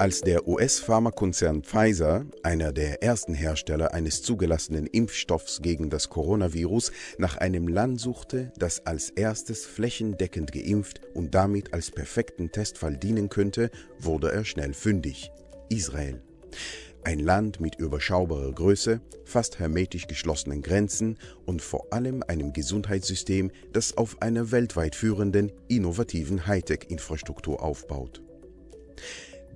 Als der US-Pharmakonzern Pfizer, einer der ersten Hersteller eines zugelassenen Impfstoffs gegen das Coronavirus, nach einem Land suchte, das als erstes flächendeckend geimpft und damit als perfekten Testfall dienen könnte, wurde er schnell fündig. Israel. Ein Land mit überschaubarer Größe, fast hermetisch geschlossenen Grenzen und vor allem einem Gesundheitssystem, das auf einer weltweit führenden, innovativen Hightech-Infrastruktur aufbaut.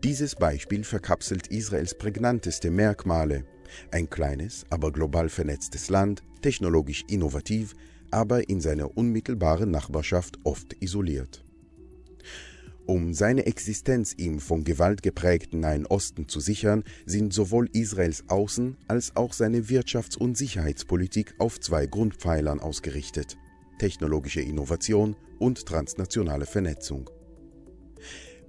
Dieses Beispiel verkapselt Israels prägnanteste Merkmale. Ein kleines, aber global vernetztes Land, technologisch innovativ, aber in seiner unmittelbaren Nachbarschaft oft isoliert. Um seine Existenz im von Gewalt geprägten Nahen Osten zu sichern, sind sowohl Israels Außen- als auch seine Wirtschafts- und Sicherheitspolitik auf zwei Grundpfeilern ausgerichtet technologische Innovation und transnationale Vernetzung.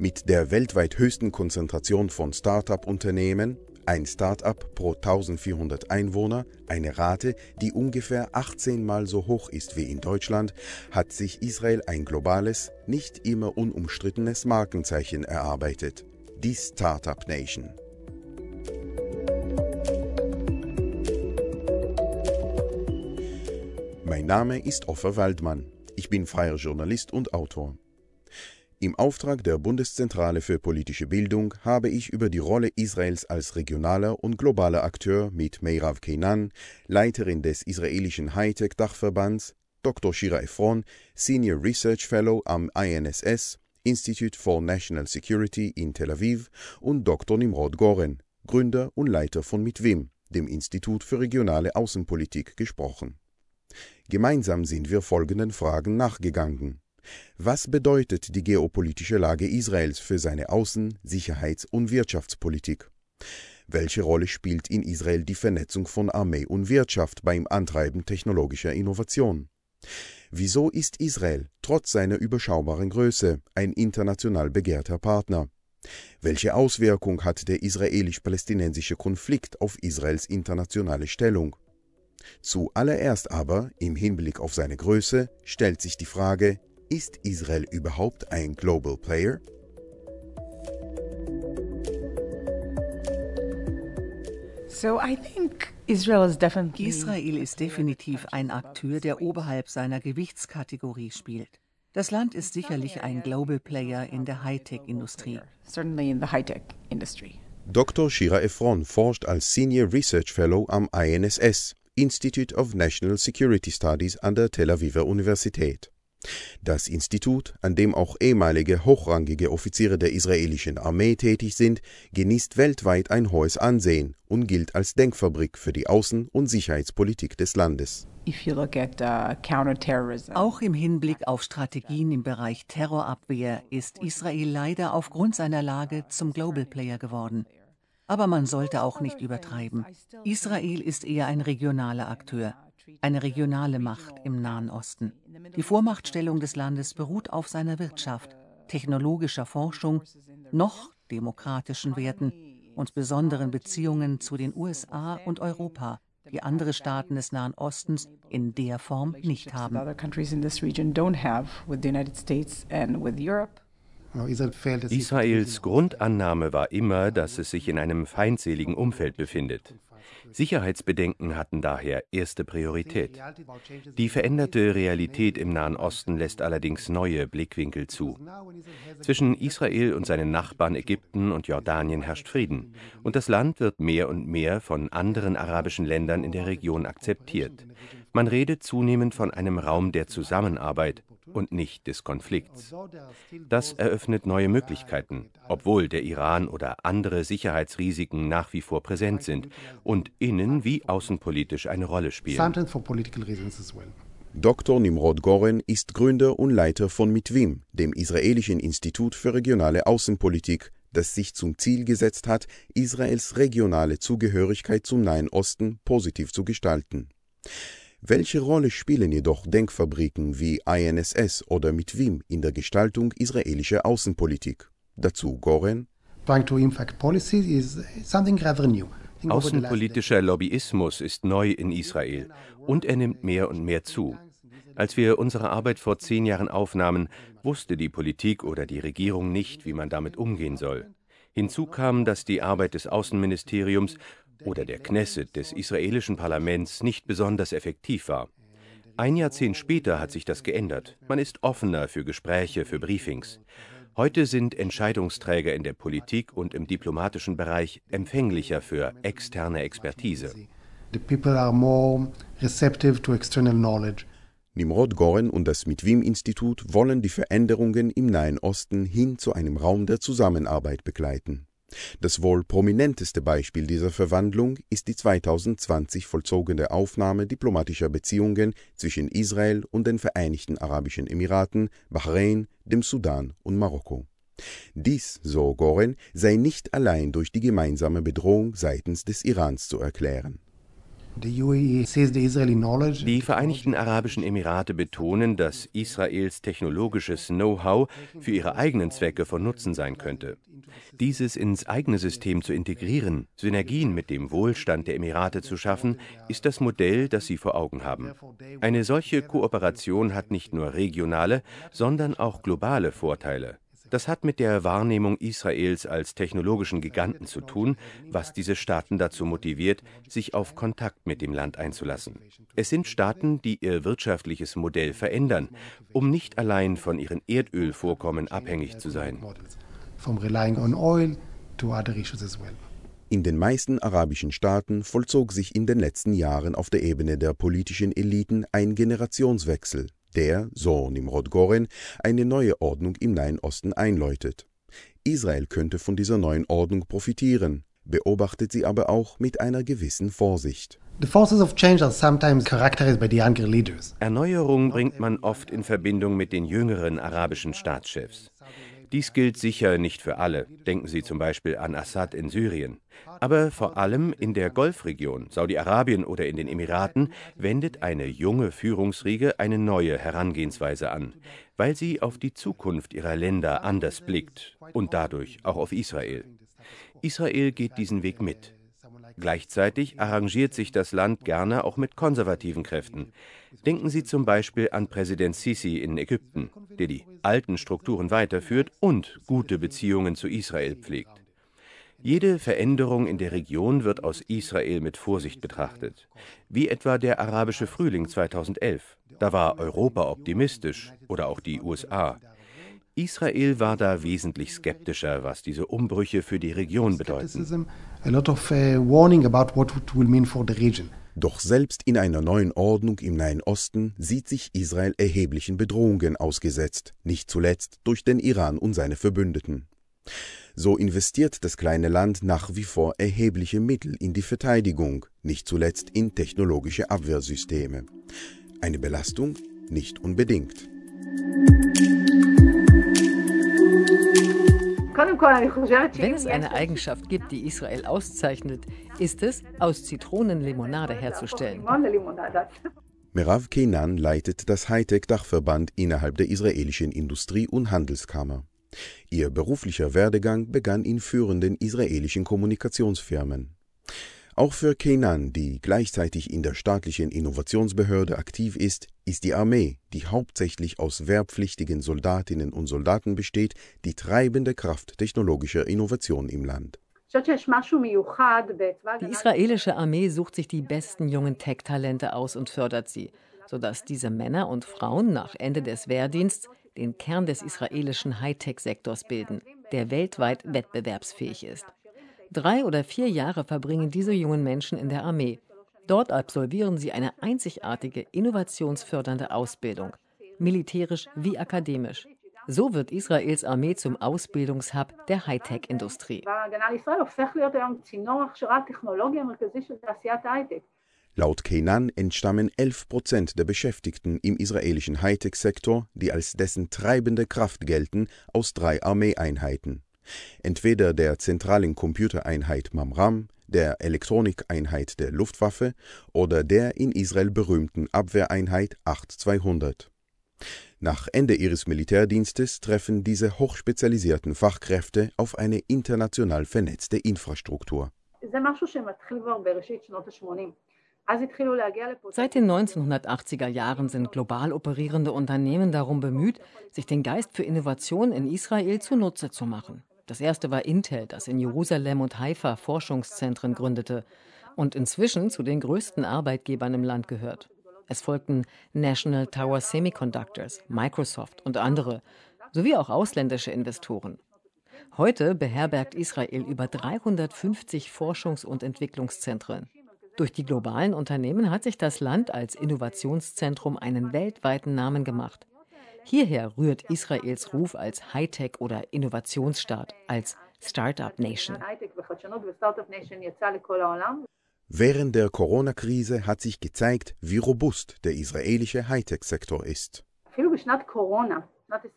Mit der weltweit höchsten Konzentration von Start-up-Unternehmen, ein Start-up pro 1400 Einwohner, eine Rate, die ungefähr 18 Mal so hoch ist wie in Deutschland, hat sich Israel ein globales, nicht immer unumstrittenes Markenzeichen erarbeitet. Die Startup Nation. Mein Name ist Offer Waldmann. Ich bin freier Journalist und Autor. Im Auftrag der Bundeszentrale für politische Bildung habe ich über die Rolle Israels als regionaler und globaler Akteur mit Meirav Keinan, Leiterin des israelischen Hightech-Dachverbands, Dr. Shira Efron, Senior Research Fellow am INSS, Institute for National Security in Tel Aviv, und Dr. Nimrod Goren, Gründer und Leiter von Mitwim, dem Institut für regionale Außenpolitik, gesprochen. Gemeinsam sind wir folgenden Fragen nachgegangen. Was bedeutet die geopolitische Lage Israels für seine Außen-, Sicherheits- und Wirtschaftspolitik? Welche Rolle spielt in Israel die Vernetzung von Armee und Wirtschaft beim Antreiben technologischer Innovation? Wieso ist Israel trotz seiner überschaubaren Größe ein international begehrter Partner? Welche Auswirkung hat der israelisch-palästinensische Konflikt auf Israels internationale Stellung? Zuallererst aber, im Hinblick auf seine Größe, stellt sich die Frage, ist Israel überhaupt ein Global Player? So I think Israel is definitely Israel ist definitiv ein Akteur, der oberhalb seiner Gewichtskategorie spielt. Das Land ist sicherlich ein Global Player in der Hightech-Industrie. certainly in the high-tech industry. Dr. Shira Efron forscht als Senior Research Fellow am INSS, Institute of National Security Studies an der Tel Aviver Universität. Das Institut, an dem auch ehemalige hochrangige Offiziere der israelischen Armee tätig sind, genießt weltweit ein hohes Ansehen und gilt als Denkfabrik für die Außen- und Sicherheitspolitik des Landes. Uh, Auch im Hinblick auf Strategien im Bereich Terrorabwehr ist Israel leider aufgrund seiner Lage zum Global Player geworden. Aber man sollte auch nicht übertreiben. Israel ist eher ein regionaler Akteur, eine regionale Macht im Nahen Osten. Die Vormachtstellung des Landes beruht auf seiner Wirtschaft, technologischer Forschung, noch demokratischen Werten und besonderen Beziehungen zu den USA und Europa, die andere Staaten des Nahen Ostens in der Form nicht haben. other countries in this region don't have with the United States and with Europe. Israels Grundannahme war immer, dass es sich in einem feindseligen Umfeld befindet. Sicherheitsbedenken hatten daher erste Priorität. Die veränderte Realität im Nahen Osten lässt allerdings neue Blickwinkel zu. Zwischen Israel und seinen Nachbarn Ägypten und Jordanien herrscht Frieden, und das Land wird mehr und mehr von anderen arabischen Ländern in der Region akzeptiert. Man redet zunehmend von einem Raum der Zusammenarbeit und nicht des Konflikts. Das eröffnet neue Möglichkeiten, obwohl der Iran oder andere Sicherheitsrisiken nach wie vor präsent sind und innen- wie außenpolitisch eine Rolle spielen. Dr. Nimrod Goren ist Gründer und Leiter von Mitwim, dem israelischen Institut für regionale Außenpolitik, das sich zum Ziel gesetzt hat, Israels regionale Zugehörigkeit zum Nahen Osten positiv zu gestalten. Welche Rolle spielen jedoch Denkfabriken wie INSS oder Mitwim in der Gestaltung israelischer Außenpolitik? Dazu Goren. Außenpolitischer Lobbyismus ist neu in Israel und er nimmt mehr und mehr zu. Als wir unsere Arbeit vor zehn Jahren aufnahmen, wusste die Politik oder die Regierung nicht, wie man damit umgehen soll. Hinzu kam, dass die Arbeit des Außenministeriums oder der Knesset des israelischen Parlaments nicht besonders effektiv war. Ein Jahrzehnt später hat sich das geändert. Man ist offener für Gespräche, für Briefings. Heute sind Entscheidungsträger in der Politik und im diplomatischen Bereich empfänglicher für externe Expertise. The people are more receptive to external knowledge. Nimrod Goren und das Mitwim-Institut wollen die Veränderungen im Nahen Osten hin zu einem Raum der Zusammenarbeit begleiten. Das wohl prominenteste Beispiel dieser Verwandlung ist die 2020 vollzogene Aufnahme diplomatischer Beziehungen zwischen Israel und den Vereinigten Arabischen Emiraten, Bahrain, dem Sudan und Marokko. Dies, so Goren, sei nicht allein durch die gemeinsame Bedrohung seitens des Irans zu erklären. E die Vereinigten Arabischen Emirate betonen, dass Israels technologisches Know-how für ihre eigenen Zwecke von Nutzen sein könnte. Dieses ins eigene System zu integrieren, Synergien mit dem Wohlstand der Emirate zu schaffen, ist das Modell, das sie vor Augen haben. Eine solche Kooperation hat nicht nur regionale, sondern auch globale Vorteile. Das hat mit der Wahrnehmung Israels als technologischen Giganten zu tun, was diese Staaten dazu motiviert, sich auf Kontakt mit dem Land einzulassen. Es sind Staaten, die ihr wirtschaftliches Modell verändern, um nicht allein von ihren Erdölvorkommen abhängig zu sein. In den meisten arabischen Staaten vollzog sich in den letzten Jahren auf der Ebene der politischen Eliten ein Generationswechsel der, so Nimrod Goren, eine neue Ordnung im Nahen Osten einläutet. Israel könnte von dieser neuen Ordnung profitieren, beobachtet sie aber auch mit einer gewissen Vorsicht. Erneuerung bringt man oft in Verbindung mit den jüngeren arabischen Staatschefs. Dies gilt sicher nicht für alle. Denken Sie zum Beispiel an Assad in Syrien. Aber vor allem in der Golfregion, Saudi-Arabien oder in den Emiraten wendet eine junge Führungsriege eine neue Herangehensweise an, weil sie auf die Zukunft ihrer Länder anders blickt und dadurch auch auf Israel. Israel geht diesen Weg mit. Gleichzeitig arrangiert sich das Land gerne auch mit konservativen Kräften. Denken Sie zum Beispiel an Präsident Sisi in Ägypten, der die alten Strukturen weiterführt und gute Beziehungen zu Israel pflegt. Jede Veränderung in der Region wird aus Israel mit Vorsicht betrachtet, wie etwa der arabische Frühling 2011. Da war Europa optimistisch oder auch die USA. Israel war da wesentlich skeptischer, was diese Umbrüche für die Region bedeuten. Uh, Doch selbst in einer neuen Ordnung im Nahen Osten sieht sich Israel erheblichen Bedrohungen ausgesetzt, nicht zuletzt durch den Iran und seine Verbündeten. So investiert das kleine Land nach wie vor erhebliche Mittel in die Verteidigung, nicht zuletzt in technologische Abwehrsysteme. Eine Belastung? Nicht unbedingt. Wenn es eine Eigenschaft gibt, die Israel auszeichnet, ist es, aus Zitronen Limonade herzustellen. Merav Kenan leitet das Hightech-Dachverband innerhalb der israelischen Industrie- und Handelskammer. Ihr beruflicher Werdegang begann in führenden israelischen Kommunikationsfirmen. Auch für Kenan, die gleichzeitig in der staatlichen Innovationsbehörde aktiv ist, ist die Armee, die hauptsächlich aus wehrpflichtigen Soldatinnen und Soldaten besteht, die treibende Kraft technologischer Innovation im Land. Die israelische Armee sucht sich die besten jungen Tech-Talente aus und fördert sie, sodass diese Männer und Frauen nach Ende des Wehrdienstes den Kern des israelischen Hightech-Sektors bilden, der weltweit wettbewerbsfähig ist. Drei oder vier Jahre verbringen diese jungen Menschen in der Armee. Dort absolvieren sie eine einzigartige, innovationsfördernde Ausbildung, militärisch wie akademisch. So wird Israels Armee zum Ausbildungshub der Hightech-Industrie. Laut Kenan entstammen 11 Prozent der Beschäftigten im israelischen Hightech-Sektor, die als dessen treibende Kraft gelten, aus drei Armeeeinheiten. Entweder der zentralen Computereinheit Mamram, der Elektronikeinheit der Luftwaffe oder der in Israel berühmten Abwehreinheit 8200. Nach Ende ihres Militärdienstes treffen diese hochspezialisierten Fachkräfte auf eine international vernetzte Infrastruktur. Seit den 1980er Jahren sind global operierende Unternehmen darum bemüht, sich den Geist für Innovation in Israel zunutze zu machen. Das erste war Intel, das in Jerusalem und Haifa Forschungszentren gründete und inzwischen zu den größten Arbeitgebern im Land gehört. Es folgten National Tower Semiconductors, Microsoft und andere, sowie auch ausländische Investoren. Heute beherbergt Israel über 350 Forschungs- und Entwicklungszentren. Durch die globalen Unternehmen hat sich das Land als Innovationszentrum einen weltweiten Namen gemacht. Hierher rührt Israels Ruf als Hightech- oder Innovationsstaat, als Startup Nation. Während der Corona-Krise hat sich gezeigt, wie robust der israelische Hightech-Sektor ist.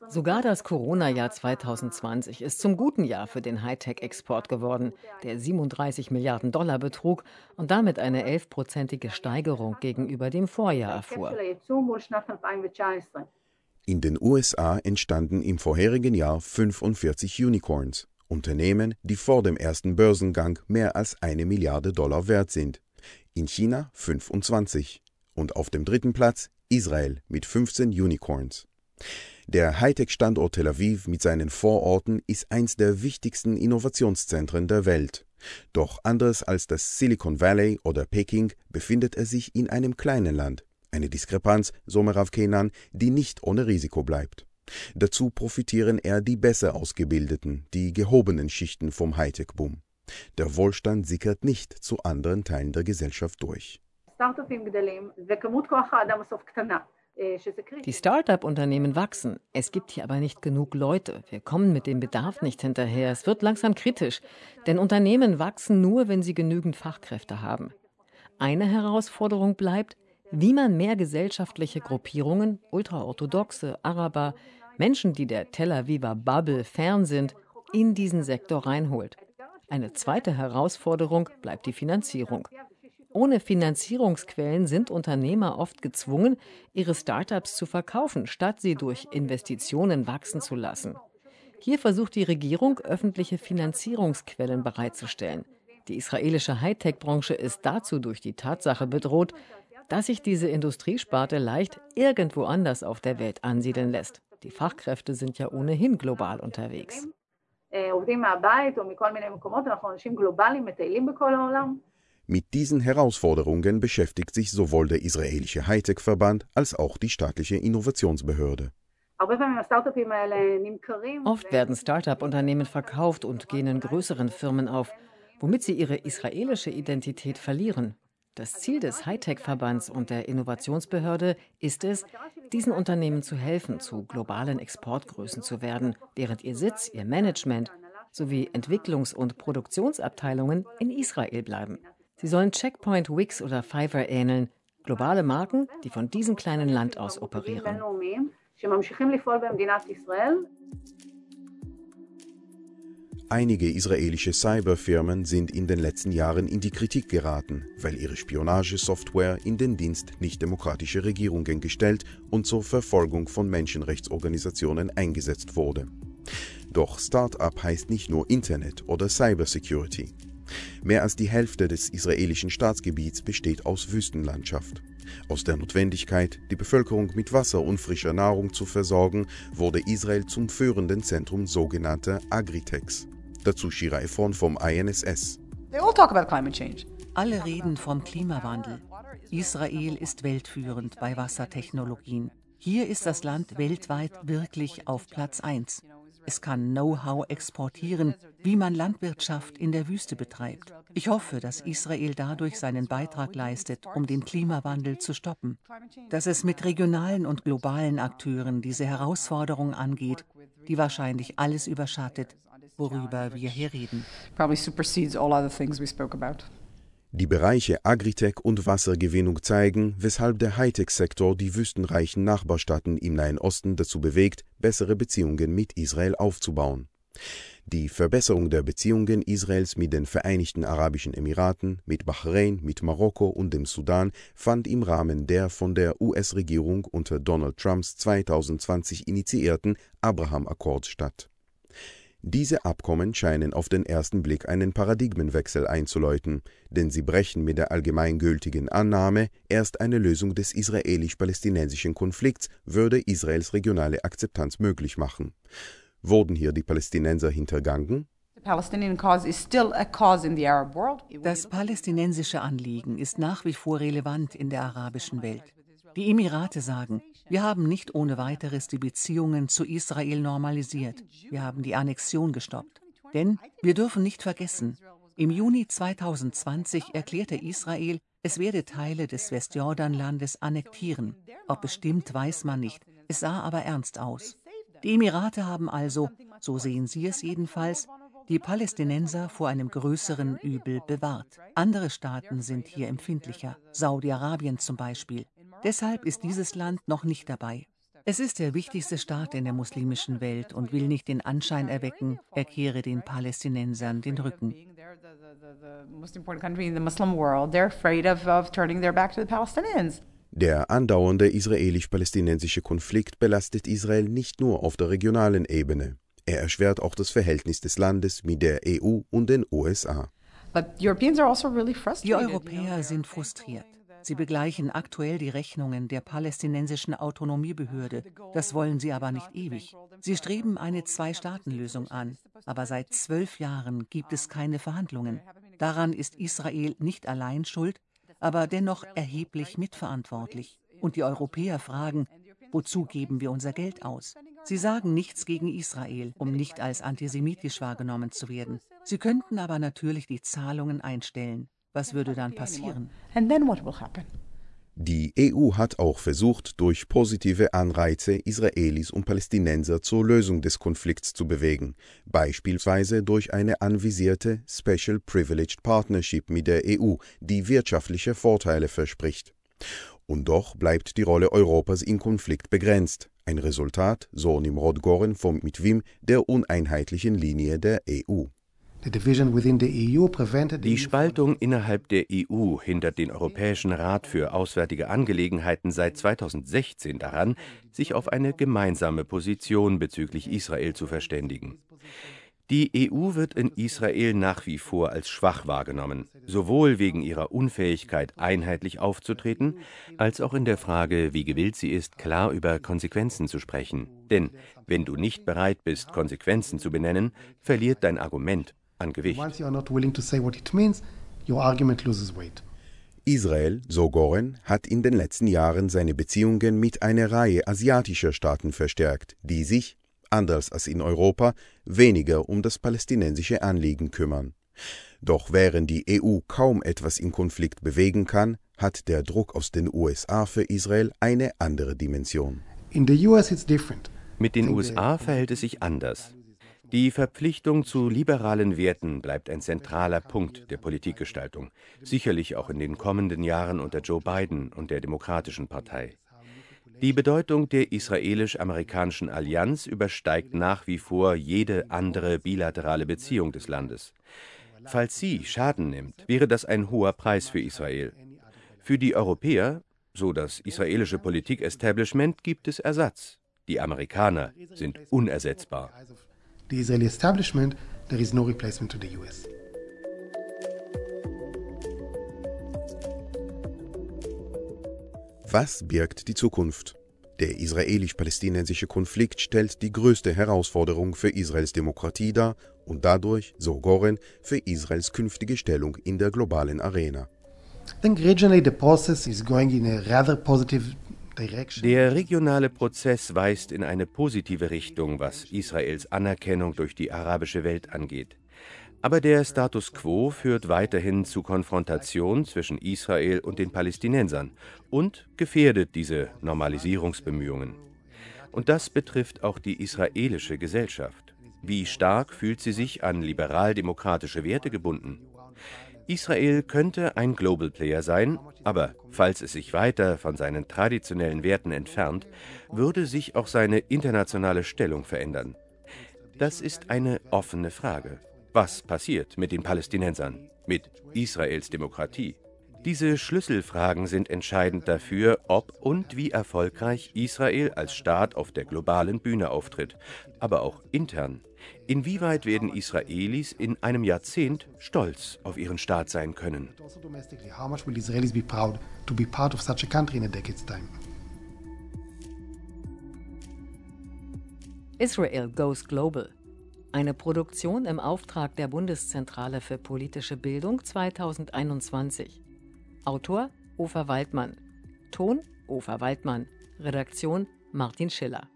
Sogar das Corona-Jahr 2020 ist zum guten Jahr für den Hightech-Export geworden, der 37 Milliarden Dollar betrug und damit eine elfprozentige Steigerung gegenüber dem Vorjahr erfuhr. In den USA entstanden im vorherigen Jahr 45 Unicorns, Unternehmen, die vor dem ersten Börsengang mehr als eine Milliarde Dollar wert sind. In China 25 und auf dem dritten Platz Israel mit 15 Unicorns. Der Hightech-Standort Tel Aviv mit seinen Vororten ist eins der wichtigsten Innovationszentren der Welt. Doch anders als das Silicon Valley oder Peking befindet er sich in einem kleinen Land. Eine Diskrepanz, so Merav Kenan, die nicht ohne Risiko bleibt. Dazu profitieren eher die besser ausgebildeten, die gehobenen Schichten vom Hightech-Boom. Der Wohlstand sickert nicht zu anderen Teilen der Gesellschaft durch. Die Start-up-Unternehmen wachsen. Es gibt hier aber nicht genug Leute. Wir kommen mit dem Bedarf nicht hinterher. Es wird langsam kritisch. Denn Unternehmen wachsen nur, wenn sie genügend Fachkräfte haben. Eine Herausforderung bleibt, wie man mehr gesellschaftliche Gruppierungen, ultraorthodoxe, Araber, Menschen, die der Tel Aviver Bubble fern sind, in diesen Sektor reinholt. Eine zweite Herausforderung bleibt die Finanzierung. Ohne Finanzierungsquellen sind Unternehmer oft gezwungen, ihre Startups zu verkaufen, statt sie durch Investitionen wachsen zu lassen. Hier versucht die Regierung, öffentliche Finanzierungsquellen bereitzustellen. Die israelische Hightech-Branche ist dazu durch die Tatsache bedroht, dass sich diese Industriesparte leicht irgendwo anders auf der Welt ansiedeln lässt. Die Fachkräfte sind ja ohnehin global unterwegs. Mit diesen Herausforderungen beschäftigt sich sowohl der israelische Hightech-Verband als auch die staatliche Innovationsbehörde. Oft werden Start-up-Unternehmen verkauft und gehen in größeren Firmen auf, womit sie ihre israelische Identität verlieren. Das Ziel des Hightech-Verbands und der Innovationsbehörde ist es, diesen Unternehmen zu helfen, zu globalen Exportgrößen zu werden, während ihr Sitz, ihr Management sowie Entwicklungs- und Produktionsabteilungen in Israel bleiben. Sie sollen Checkpoint, Wix oder Fiverr ähneln, globale Marken, die von diesem kleinen Land aus operieren. Einige israelische Cyberfirmen sind in den letzten Jahren in die Kritik geraten, weil ihre Spionagesoftware in den Dienst nichtdemokratischer Regierungen gestellt und zur Verfolgung von Menschenrechtsorganisationen eingesetzt wurde. Doch Start-up heißt nicht nur Internet oder Cybersecurity. Mehr als die Hälfte des israelischen Staatsgebiets besteht aus Wüstenlandschaft. Aus der Notwendigkeit, die Bevölkerung mit Wasser und frischer Nahrung zu versorgen, wurde Israel zum führenden Zentrum sogenannter Agritechs. Dazu Shira Efron vom INSS. Alle reden vom Klimawandel. Israel ist weltführend bei Wassertechnologien. Hier ist das Land weltweit wirklich auf Platz 1. Es kann Know-how exportieren, wie man Landwirtschaft in der Wüste betreibt. Ich hoffe, dass Israel dadurch seinen Beitrag leistet, um den Klimawandel zu stoppen. Dass es mit regionalen und globalen Akteuren diese Herausforderung angeht, die wahrscheinlich alles überschattet, worüber wir hier reden. Die Bereiche Agritech und Wassergewinnung zeigen, weshalb der Hightech-Sektor die wüstenreichen Nachbarstaaten im Nahen Osten dazu bewegt, bessere Beziehungen mit Israel aufzubauen. Die Verbesserung der Beziehungen Israels mit den Vereinigten Arabischen Emiraten, mit Bahrain, mit Marokko und dem Sudan fand im Rahmen der von der US-Regierung unter Donald Trumps 2020 initiierten Abraham-Accords statt. Diese Abkommen scheinen auf den ersten Blick einen Paradigmenwechsel einzuläuten, denn sie brechen mit der allgemeingültigen Annahme, erst eine Lösung des israelisch-palästinensischen Konflikts würde Israels regionale Akzeptanz möglich machen Wurden hier die Palästinenser hintergangen? Das palästinensische Anliegen ist nach wie vor relevant in der arabischen Welt. Die Emirate sagen, wir haben nicht ohne weiteres die Beziehungen zu Israel normalisiert. Wir haben die Annexion gestoppt. Denn wir dürfen nicht vergessen, im Juni 2020 erklärte Israel, es werde Teile des Westjordanlandes annektieren. Ob bestimmt, weiß man nicht. Es sah aber ernst aus. Die Emirate haben also, so sehen sie es jedenfalls, die Palästinenser vor einem größeren Übel bewahrt. Andere Staaten sind hier empfindlicher, Saudi-Arabien zum Beispiel. Deshalb ist dieses Land noch nicht dabei. Es ist der wichtigste Staat in der muslimischen Welt und will nicht den Anschein erwecken, er kehre den Palästinensern den Rücken. Der andauernde israelisch-palästinensische Konflikt belastet Israel nicht nur auf der regionalen Ebene. Er erschwert auch das Verhältnis des Landes mit der EU und den USA. Also die Europäer sind frustriert. Sie begleichen aktuell die Rechnungen der palästinensischen Autonomiebehörde. Das wollen sie aber nicht ewig. Sie streben eine Zwei-Staaten-Lösung an. Aber seit zwölf Jahren gibt es keine Verhandlungen. Daran ist Israel nicht allein schuld, aber dennoch erheblich mitverantwortlich. Und die Europäer fragen, wozu geben wir unser Geld aus? Sie sagen nichts gegen Israel, um nicht als antisemitisch wahrgenommen zu werden. Sie könnten aber natürlich die Zahlungen einstellen. Was würde dann passieren? Die EU hat auch versucht, durch positive Anreize Israelis und Palästinenser zur Lösung des Konflikts zu bewegen, beispielsweise durch eine anvisierte Special Privileged Partnership mit der EU, die wirtschaftliche Vorteile verspricht. Und doch bleibt die Rolle Europas im Konflikt begrenzt. Ein Resultat, so Nimrod Goren vom Mitwim, der uneinheitlichen Linie der EU. Die Spaltung innerhalb der EU hindert den Europäischen Rat für Auswärtige Angelegenheiten seit 2016 daran, sich auf eine gemeinsame Position bezüglich Israel zu verständigen. Die EU wird in Israel nach wie vor als schwach wahrgenommen, sowohl wegen ihrer Unfähigkeit, einheitlich aufzutreten, als auch in der Frage, wie gewillt sie ist, klar über Konsequenzen zu sprechen. Denn wenn du nicht bereit bist, Konsequenzen zu benennen, verliert dein Argument an Gewicht. Israel, so Goren, hat in den letzten Jahren seine Beziehungen mit einer Reihe asiatischer Staaten verstärkt, die sich, anders als in Europa, weniger um das palästinensische Anliegen kümmern. Doch während die EU kaum etwas im Konflikt bewegen kann, hat der Druck aus den USA für Israel eine andere Dimension. Mit den USA verhält es sich anders. Die Verpflichtung zu liberalen Werten bleibt ein zentraler Punkt der Politikgestaltung, sicherlich auch in den kommenden Jahren unter Joe Biden und der Demokratischen Partei. Die Bedeutung der israelisch-amerikanischen Allianz übersteigt nach wie vor jede andere bilaterale Beziehung des Landes. Falls sie Schaden nimmt, wäre das ein hoher Preis für Israel. Für die Europäer, so das israelische Politik-Establishment, gibt es Ersatz. Die Amerikaner sind unersetzbar. The Israeli establishment, there is no replacement to the US. Was birgt die Zukunft? Der israelisch-palästinensische Konflikt stellt die größte Herausforderung für Israels Demokratie dar und dadurch, so Goren, für Israels künftige Stellung in der globalen Arena. Der regionale Prozess weist in eine positive Richtung, was Israels Anerkennung durch die arabische Welt angeht. Aber der Status quo führt weiterhin zu Konfrontation zwischen Israel und den Palästinensern und gefährdet diese Normalisierungsbemühungen. Und das betrifft auch die israelische Gesellschaft. Wie stark fühlt sie sich an liberal-demokratische Werte gebunden? Israel könnte ein Global Player sein, aber falls es sich weiter von seinen traditionellen Werten entfernt, würde sich auch seine internationale Stellung verändern. Das ist eine offene Frage. Was passiert mit den Palästinensern, mit Israels Demokratie? Diese Schlüsselfragen sind entscheidend dafür, ob und wie erfolgreich Israel als Staat auf der globalen Bühne auftritt, aber auch intern. Inwieweit werden Israelis in einem Jahrzehnt stolz auf ihren Staat sein können? Israel Goes Global. Eine Produktion im Auftrag der Bundeszentrale für politische Bildung 2021. Autor Ofer Waldmann. Ton Ofer Waldmann. Redaktion Martin Schiller.